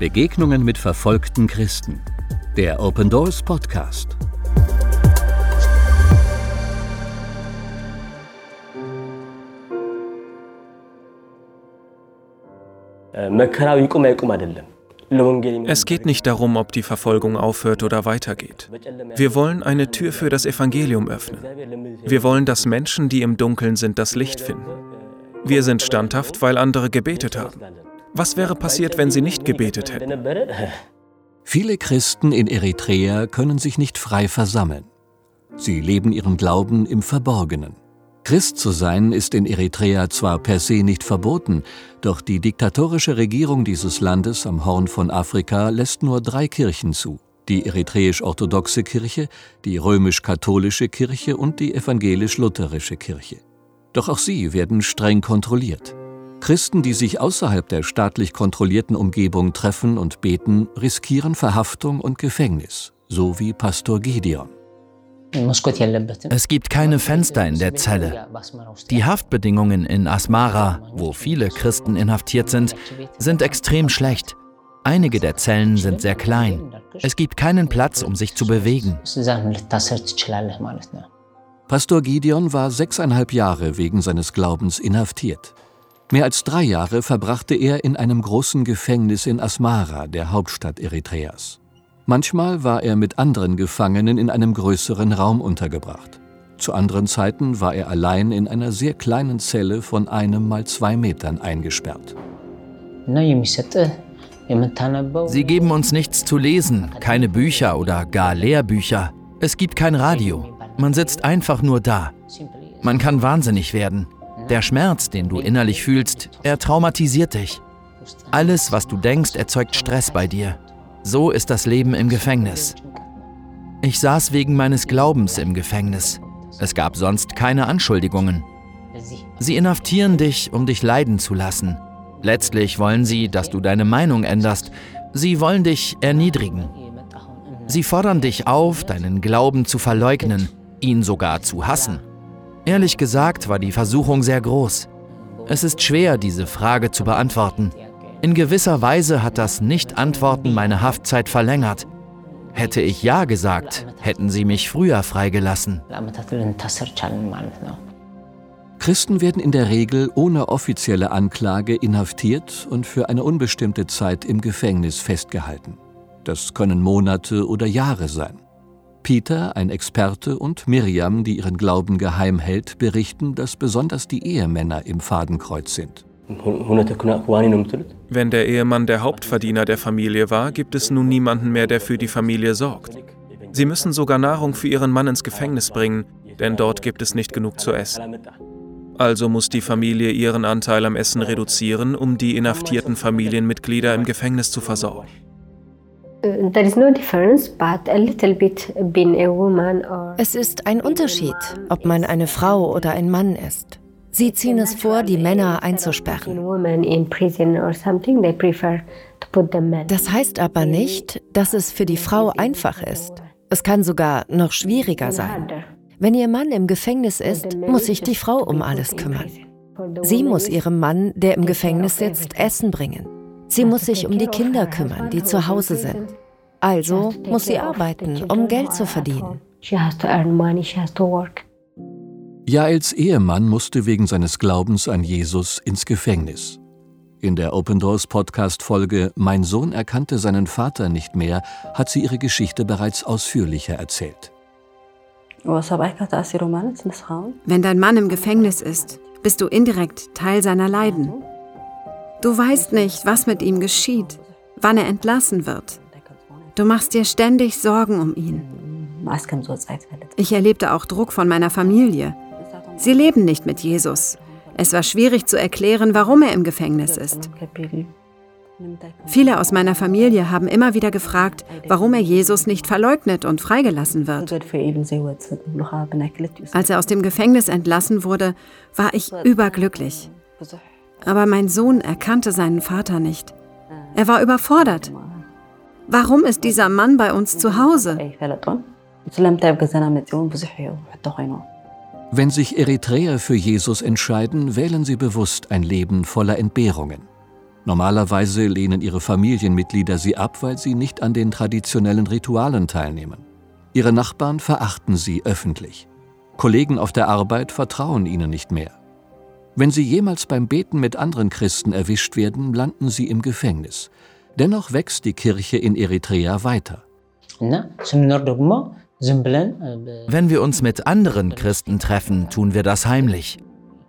Begegnungen mit verfolgten Christen. Der Open Doors Podcast. Es geht nicht darum, ob die Verfolgung aufhört oder weitergeht. Wir wollen eine Tür für das Evangelium öffnen. Wir wollen, dass Menschen, die im Dunkeln sind, das Licht finden. Wir sind standhaft, weil andere gebetet haben. Was wäre passiert, wenn sie nicht gebetet hätten? Viele Christen in Eritrea können sich nicht frei versammeln. Sie leben ihren Glauben im Verborgenen. Christ zu sein ist in Eritrea zwar per se nicht verboten, doch die diktatorische Regierung dieses Landes am Horn von Afrika lässt nur drei Kirchen zu. Die eritreisch-orthodoxe Kirche, die römisch-katholische Kirche und die evangelisch-lutherische Kirche. Doch auch sie werden streng kontrolliert. Christen, die sich außerhalb der staatlich kontrollierten Umgebung treffen und beten, riskieren Verhaftung und Gefängnis, so wie Pastor Gideon. Es gibt keine Fenster in der Zelle. Die Haftbedingungen in Asmara, wo viele Christen inhaftiert sind, sind extrem schlecht. Einige der Zellen sind sehr klein. Es gibt keinen Platz, um sich zu bewegen. Pastor Gideon war sechseinhalb Jahre wegen seines Glaubens inhaftiert. Mehr als drei Jahre verbrachte er in einem großen Gefängnis in Asmara, der Hauptstadt Eritreas. Manchmal war er mit anderen Gefangenen in einem größeren Raum untergebracht. Zu anderen Zeiten war er allein in einer sehr kleinen Zelle von einem mal zwei Metern eingesperrt. Sie geben uns nichts zu lesen, keine Bücher oder gar Lehrbücher. Es gibt kein Radio. Man sitzt einfach nur da. Man kann wahnsinnig werden. Der Schmerz, den du innerlich fühlst, er traumatisiert dich. Alles, was du denkst, erzeugt Stress bei dir. So ist das Leben im Gefängnis. Ich saß wegen meines Glaubens im Gefängnis. Es gab sonst keine Anschuldigungen. Sie inhaftieren dich, um dich leiden zu lassen. Letztlich wollen sie, dass du deine Meinung änderst. Sie wollen dich erniedrigen. Sie fordern dich auf, deinen Glauben zu verleugnen ihn sogar zu hassen. Ehrlich gesagt war die Versuchung sehr groß. Es ist schwer, diese Frage zu beantworten. In gewisser Weise hat das Nicht-Antworten meine Haftzeit verlängert. Hätte ich Ja gesagt, hätten sie mich früher freigelassen. Christen werden in der Regel ohne offizielle Anklage inhaftiert und für eine unbestimmte Zeit im Gefängnis festgehalten. Das können Monate oder Jahre sein. Peter, ein Experte, und Miriam, die ihren Glauben geheim hält, berichten, dass besonders die Ehemänner im Fadenkreuz sind. Wenn der Ehemann der Hauptverdiener der Familie war, gibt es nun niemanden mehr, der für die Familie sorgt. Sie müssen sogar Nahrung für ihren Mann ins Gefängnis bringen, denn dort gibt es nicht genug zu essen. Also muss die Familie ihren Anteil am Essen reduzieren, um die inhaftierten Familienmitglieder im Gefängnis zu versorgen. Es ist ein Unterschied, ob man eine Frau oder ein Mann ist. Sie ziehen es vor, die Männer einzusperren. Das heißt aber nicht, dass es für die Frau einfach ist. Es kann sogar noch schwieriger sein. Wenn ihr Mann im Gefängnis ist, muss sich die Frau um alles kümmern. Sie muss ihrem Mann, der im Gefängnis sitzt, Essen bringen. Sie muss sich um die Kinder kümmern, die zu Hause sind. Also muss sie arbeiten, um Geld zu verdienen. Jaels Ehemann musste wegen seines Glaubens an Jesus ins Gefängnis. In der Open Doors Podcast Folge Mein Sohn erkannte seinen Vater nicht mehr, hat sie ihre Geschichte bereits ausführlicher erzählt. Wenn dein Mann im Gefängnis ist, bist du indirekt Teil seiner Leiden. Du weißt nicht, was mit ihm geschieht, wann er entlassen wird. Du machst dir ständig Sorgen um ihn. Ich erlebte auch Druck von meiner Familie. Sie leben nicht mit Jesus. Es war schwierig zu erklären, warum er im Gefängnis ist. Viele aus meiner Familie haben immer wieder gefragt, warum er Jesus nicht verleugnet und freigelassen wird. Als er aus dem Gefängnis entlassen wurde, war ich überglücklich. Aber mein Sohn erkannte seinen Vater nicht. Er war überfordert. Warum ist dieser Mann bei uns zu Hause? Wenn sich Eritreer für Jesus entscheiden, wählen sie bewusst ein Leben voller Entbehrungen. Normalerweise lehnen ihre Familienmitglieder sie ab, weil sie nicht an den traditionellen Ritualen teilnehmen. Ihre Nachbarn verachten sie öffentlich. Kollegen auf der Arbeit vertrauen ihnen nicht mehr. Wenn sie jemals beim Beten mit anderen Christen erwischt werden, landen sie im Gefängnis. Dennoch wächst die Kirche in Eritrea weiter. Wenn wir uns mit anderen Christen treffen, tun wir das heimlich.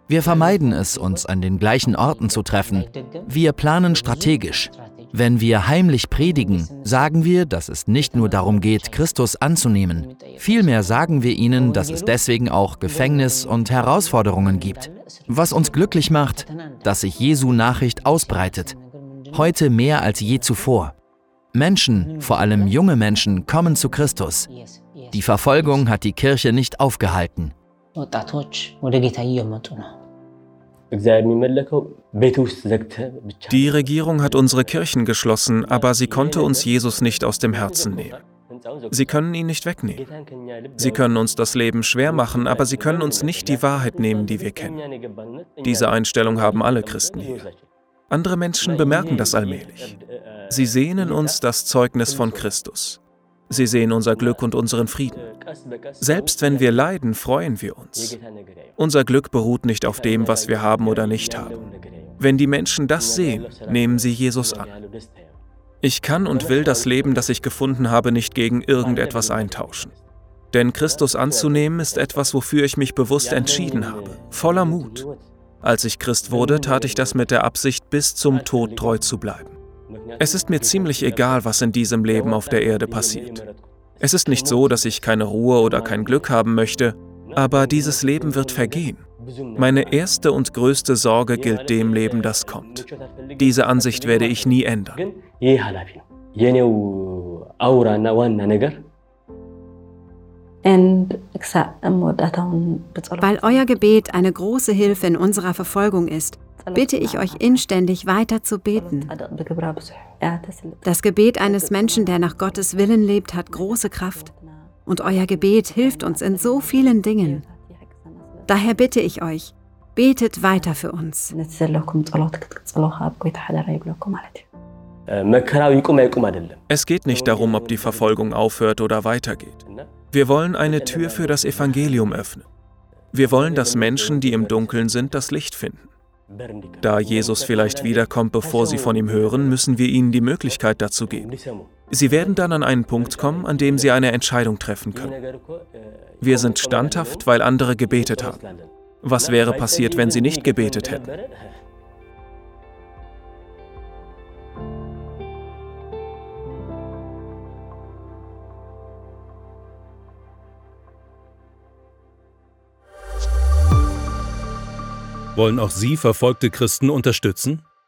Wir vermeiden es, uns an den gleichen Orten zu treffen. Wir planen strategisch. Wenn wir heimlich predigen, sagen wir, dass es nicht nur darum geht, Christus anzunehmen. Vielmehr sagen wir ihnen, dass es deswegen auch Gefängnis und Herausforderungen gibt. Was uns glücklich macht, dass sich Jesu Nachricht ausbreitet. Heute mehr als je zuvor. Menschen, vor allem junge Menschen, kommen zu Christus. Die Verfolgung hat die Kirche nicht aufgehalten. Die Regierung hat unsere Kirchen geschlossen, aber sie konnte uns Jesus nicht aus dem Herzen nehmen. Sie können ihn nicht wegnehmen. Sie können uns das Leben schwer machen, aber sie können uns nicht die Wahrheit nehmen, die wir kennen. Diese Einstellung haben alle Christen hier. Andere Menschen bemerken das allmählich. Sie sehen uns das Zeugnis von Christus. Sie sehen unser Glück und unseren Frieden. Selbst wenn wir leiden, freuen wir uns. Unser Glück beruht nicht auf dem, was wir haben oder nicht haben. Wenn die Menschen das sehen, nehmen sie Jesus an. Ich kann und will das Leben, das ich gefunden habe, nicht gegen irgendetwas eintauschen. Denn Christus anzunehmen ist etwas, wofür ich mich bewusst entschieden habe, voller Mut. Als ich Christ wurde, tat ich das mit der Absicht, bis zum Tod treu zu bleiben. Es ist mir ziemlich egal, was in diesem Leben auf der Erde passiert. Es ist nicht so, dass ich keine Ruhe oder kein Glück haben möchte, aber dieses Leben wird vergehen. Meine erste und größte Sorge gilt dem Leben, das kommt. Diese Ansicht werde ich nie ändern. Weil euer Gebet eine große Hilfe in unserer Verfolgung ist, bitte ich euch inständig weiter zu beten. Das Gebet eines Menschen, der nach Gottes Willen lebt, hat große Kraft. Und euer Gebet hilft uns in so vielen Dingen. Daher bitte ich euch, betet weiter für uns. Es geht nicht darum, ob die Verfolgung aufhört oder weitergeht. Wir wollen eine Tür für das Evangelium öffnen. Wir wollen, dass Menschen, die im Dunkeln sind, das Licht finden. Da Jesus vielleicht wiederkommt, bevor sie von ihm hören, müssen wir ihnen die Möglichkeit dazu geben. Sie werden dann an einen Punkt kommen, an dem sie eine Entscheidung treffen können. Wir sind standhaft, weil andere gebetet haben. Was wäre passiert, wenn sie nicht gebetet hätten? Wollen auch Sie verfolgte Christen unterstützen?